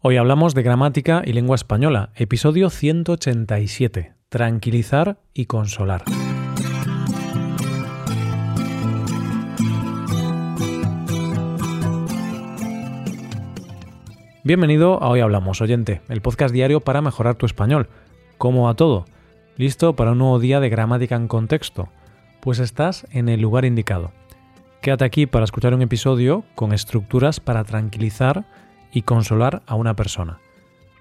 Hoy hablamos de gramática y lengua española, episodio 187, tranquilizar y consolar. Bienvenido a Hoy Hablamos, oyente, el podcast diario para mejorar tu español. ¿Cómo va todo? ¿Listo para un nuevo día de gramática en contexto? Pues estás en el lugar indicado. Quédate aquí para escuchar un episodio con estructuras para tranquilizar y consolar a una persona.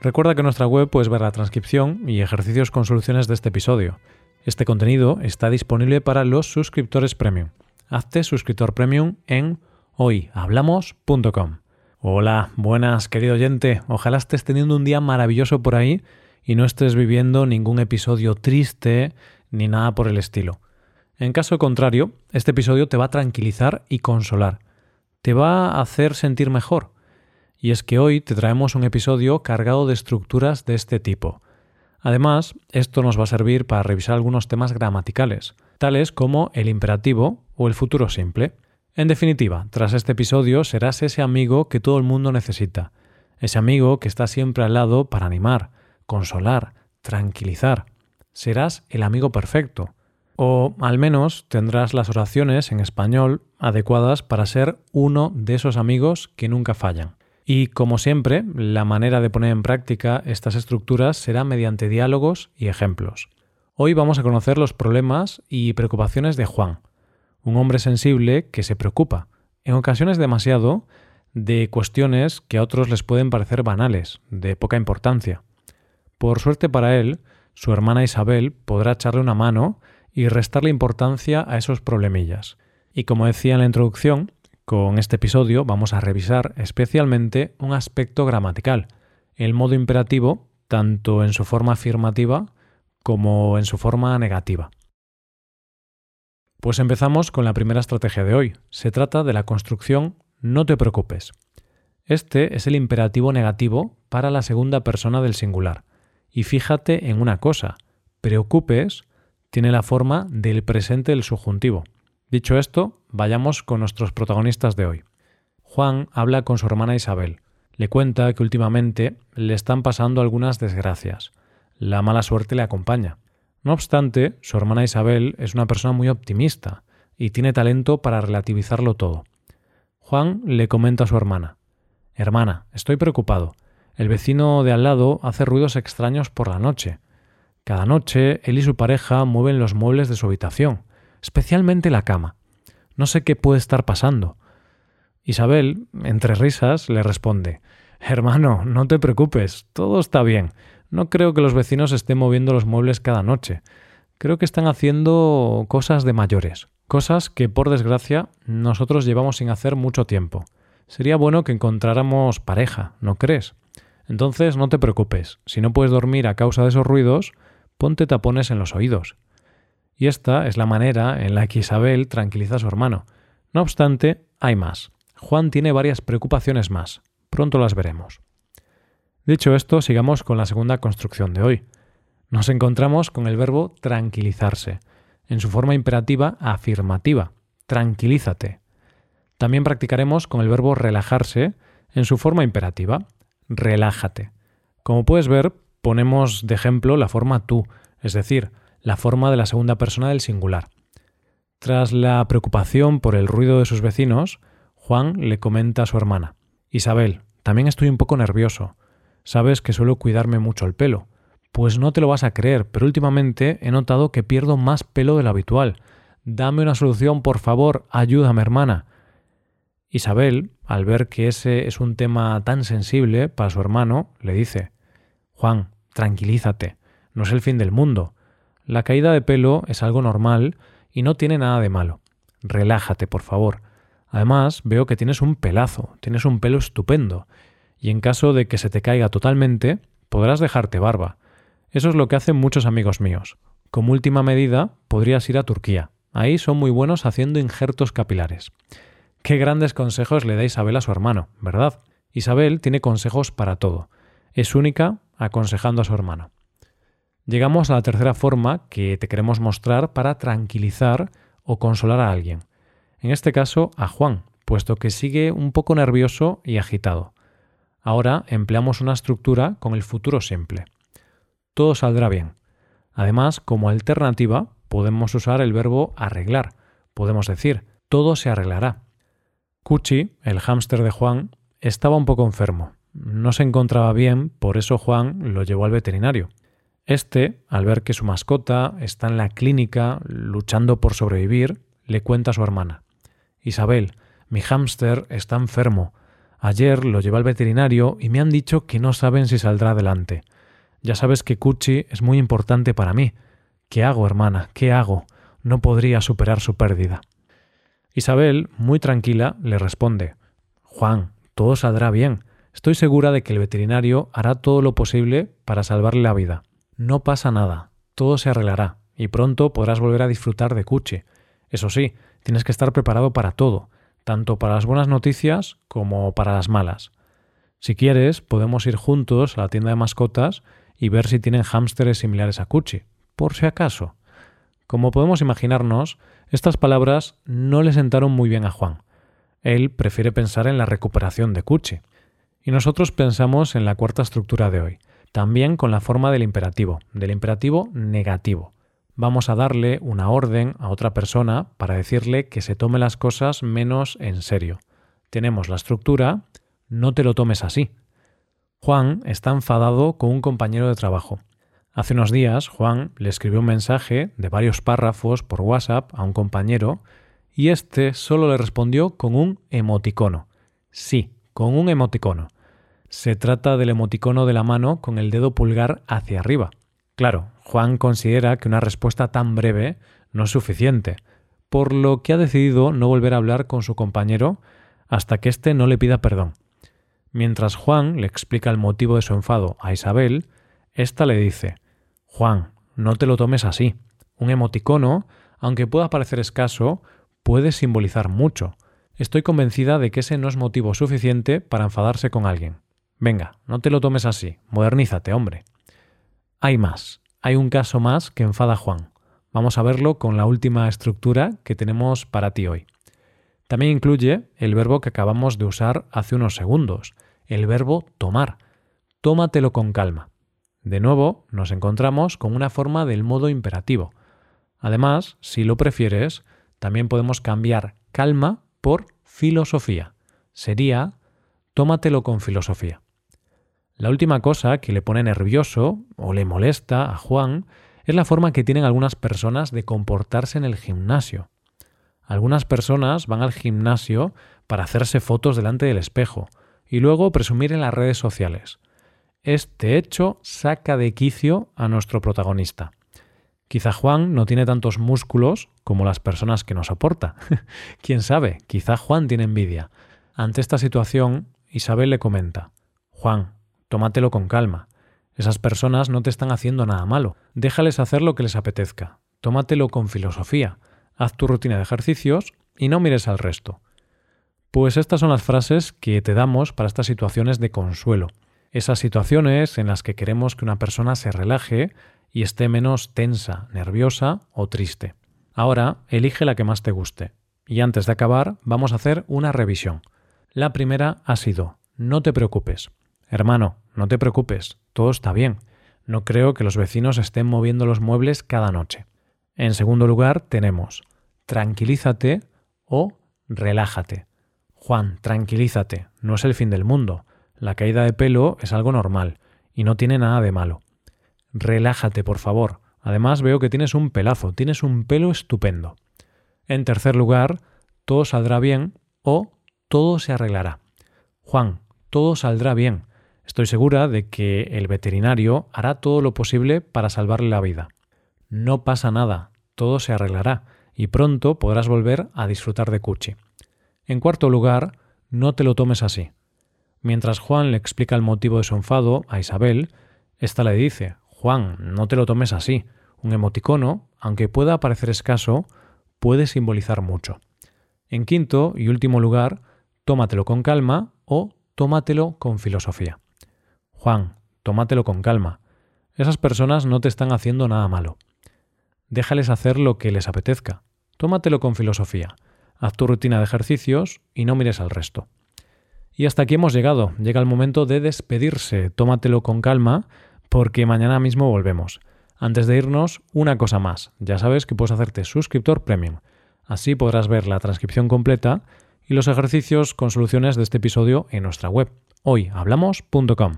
Recuerda que en nuestra web puedes ver la transcripción y ejercicios con soluciones de este episodio. Este contenido está disponible para los suscriptores premium. Hazte suscriptor premium en hoyhablamos.com. Hola, buenas, querido oyente. Ojalá estés teniendo un día maravilloso por ahí y no estés viviendo ningún episodio triste ni nada por el estilo. En caso contrario, este episodio te va a tranquilizar y consolar. Te va a hacer sentir mejor y es que hoy te traemos un episodio cargado de estructuras de este tipo. Además, esto nos va a servir para revisar algunos temas gramaticales, tales como el imperativo o el futuro simple. En definitiva, tras este episodio serás ese amigo que todo el mundo necesita, ese amigo que está siempre al lado para animar, consolar, tranquilizar. Serás el amigo perfecto. O al menos tendrás las oraciones en español adecuadas para ser uno de esos amigos que nunca fallan. Y como siempre, la manera de poner en práctica estas estructuras será mediante diálogos y ejemplos. Hoy vamos a conocer los problemas y preocupaciones de Juan, un hombre sensible que se preocupa, en ocasiones demasiado, de cuestiones que a otros les pueden parecer banales, de poca importancia. Por suerte para él, su hermana Isabel podrá echarle una mano y restarle importancia a esos problemillas. Y como decía en la introducción, con este episodio vamos a revisar especialmente un aspecto gramatical, el modo imperativo, tanto en su forma afirmativa como en su forma negativa. Pues empezamos con la primera estrategia de hoy. Se trata de la construcción no te preocupes. Este es el imperativo negativo para la segunda persona del singular. Y fíjate en una cosa, preocupes tiene la forma del presente del subjuntivo. Dicho esto, vayamos con nuestros protagonistas de hoy. Juan habla con su hermana Isabel. Le cuenta que últimamente le están pasando algunas desgracias. La mala suerte le acompaña. No obstante, su hermana Isabel es una persona muy optimista y tiene talento para relativizarlo todo. Juan le comenta a su hermana Hermana, estoy preocupado. El vecino de al lado hace ruidos extraños por la noche. Cada noche él y su pareja mueven los muebles de su habitación especialmente la cama. No sé qué puede estar pasando. Isabel, entre risas, le responde Hermano, no te preocupes, todo está bien. No creo que los vecinos estén moviendo los muebles cada noche. Creo que están haciendo cosas de mayores, cosas que, por desgracia, nosotros llevamos sin hacer mucho tiempo. Sería bueno que encontráramos pareja, ¿no crees? Entonces no te preocupes, si no puedes dormir a causa de esos ruidos, ponte tapones en los oídos. Y esta es la manera en la que Isabel tranquiliza a su hermano. No obstante, hay más. Juan tiene varias preocupaciones más. Pronto las veremos. Dicho esto, sigamos con la segunda construcción de hoy. Nos encontramos con el verbo tranquilizarse, en su forma imperativa afirmativa. Tranquilízate. También practicaremos con el verbo relajarse, en su forma imperativa. Relájate. Como puedes ver, ponemos de ejemplo la forma tú, es decir, la forma de la segunda persona del singular. Tras la preocupación por el ruido de sus vecinos, Juan le comenta a su hermana Isabel, también estoy un poco nervioso. Sabes que suelo cuidarme mucho el pelo. Pues no te lo vas a creer, pero últimamente he notado que pierdo más pelo de lo habitual. Dame una solución, por favor, ayúdame, hermana. Isabel, al ver que ese es un tema tan sensible para su hermano, le dice Juan, tranquilízate, no es el fin del mundo. La caída de pelo es algo normal y no tiene nada de malo. Relájate, por favor. Además, veo que tienes un pelazo, tienes un pelo estupendo, y en caso de que se te caiga totalmente, podrás dejarte barba. Eso es lo que hacen muchos amigos míos. Como última medida, podrías ir a Turquía. Ahí son muy buenos haciendo injertos capilares. Qué grandes consejos le da Isabel a su hermano, ¿verdad? Isabel tiene consejos para todo. Es única aconsejando a su hermano. Llegamos a la tercera forma que te queremos mostrar para tranquilizar o consolar a alguien. En este caso, a Juan, puesto que sigue un poco nervioso y agitado. Ahora empleamos una estructura con el futuro simple. Todo saldrá bien. Además, como alternativa, podemos usar el verbo arreglar. Podemos decir, todo se arreglará. Cuchi, el hámster de Juan, estaba un poco enfermo. No se encontraba bien, por eso Juan lo llevó al veterinario. Este, al ver que su mascota está en la clínica luchando por sobrevivir, le cuenta a su hermana. Isabel, mi hámster está enfermo. Ayer lo llevé al veterinario y me han dicho que no saben si saldrá adelante. Ya sabes que Cuchi es muy importante para mí. ¿Qué hago, hermana? ¿Qué hago? No podría superar su pérdida. Isabel, muy tranquila, le responde Juan, todo saldrá bien. Estoy segura de que el veterinario hará todo lo posible para salvarle la vida. No pasa nada, todo se arreglará, y pronto podrás volver a disfrutar de Cuchi. Eso sí, tienes que estar preparado para todo, tanto para las buenas noticias como para las malas. Si quieres, podemos ir juntos a la tienda de mascotas y ver si tienen hámsteres similares a Cuchi, por si acaso. Como podemos imaginarnos, estas palabras no le sentaron muy bien a Juan. Él prefiere pensar en la recuperación de Cuchi. Y nosotros pensamos en la cuarta estructura de hoy, también con la forma del imperativo, del imperativo negativo. Vamos a darle una orden a otra persona para decirle que se tome las cosas menos en serio. Tenemos la estructura, no te lo tomes así. Juan está enfadado con un compañero de trabajo. Hace unos días Juan le escribió un mensaje de varios párrafos por WhatsApp a un compañero y este solo le respondió con un emoticono. Sí, con un emoticono. Se trata del emoticono de la mano con el dedo pulgar hacia arriba. Claro, Juan considera que una respuesta tan breve no es suficiente, por lo que ha decidido no volver a hablar con su compañero hasta que éste no le pida perdón. Mientras Juan le explica el motivo de su enfado a Isabel, ésta le dice Juan, no te lo tomes así. Un emoticono, aunque pueda parecer escaso, puede simbolizar mucho. Estoy convencida de que ese no es motivo suficiente para enfadarse con alguien. Venga, no te lo tomes así, modernízate, hombre. Hay más, hay un caso más que enfada a Juan. Vamos a verlo con la última estructura que tenemos para ti hoy. También incluye el verbo que acabamos de usar hace unos segundos, el verbo tomar. Tómatelo con calma. De nuevo, nos encontramos con una forma del modo imperativo. Además, si lo prefieres, también podemos cambiar calma por filosofía. Sería tómatelo con filosofía. La última cosa que le pone nervioso o le molesta a Juan es la forma que tienen algunas personas de comportarse en el gimnasio. Algunas personas van al gimnasio para hacerse fotos delante del espejo y luego presumir en las redes sociales. Este hecho saca de quicio a nuestro protagonista. Quizá Juan no tiene tantos músculos como las personas que nos soporta. Quién sabe, quizá Juan tiene envidia. Ante esta situación, Isabel le comenta, Juan, tómatelo con calma. Esas personas no te están haciendo nada malo. Déjales hacer lo que les apetezca. Tómatelo con filosofía. Haz tu rutina de ejercicios y no mires al resto. Pues estas son las frases que te damos para estas situaciones de consuelo. Esas situaciones en las que queremos que una persona se relaje y esté menos tensa, nerviosa o triste. Ahora, elige la que más te guste. Y antes de acabar, vamos a hacer una revisión. La primera ha sido, no te preocupes. Hermano, no te preocupes, todo está bien. No creo que los vecinos estén moviendo los muebles cada noche. En segundo lugar, tenemos, tranquilízate o relájate. Juan, tranquilízate, no es el fin del mundo. La caída de pelo es algo normal y no tiene nada de malo. Relájate, por favor. Además veo que tienes un pelazo, tienes un pelo estupendo. En tercer lugar, todo saldrá bien o todo se arreglará. Juan, todo saldrá bien. Estoy segura de que el veterinario hará todo lo posible para salvarle la vida. No pasa nada, todo se arreglará y pronto podrás volver a disfrutar de Cuchi. En cuarto lugar, no te lo tomes así. Mientras Juan le explica el motivo de su enfado a Isabel, ésta le dice Juan, no te lo tomes así. Un emoticono, aunque pueda parecer escaso, puede simbolizar mucho. En quinto y último lugar, tómatelo con calma o tómatelo con filosofía. Juan, tómatelo con calma. Esas personas no te están haciendo nada malo. Déjales hacer lo que les apetezca. Tómatelo con filosofía. Haz tu rutina de ejercicios y no mires al resto. Y hasta aquí hemos llegado. Llega el momento de despedirse. Tómatelo con calma porque mañana mismo volvemos. Antes de irnos, una cosa más. Ya sabes que puedes hacerte suscriptor premium. Así podrás ver la transcripción completa y los ejercicios con soluciones de este episodio en nuestra web, hoyhablamos.com.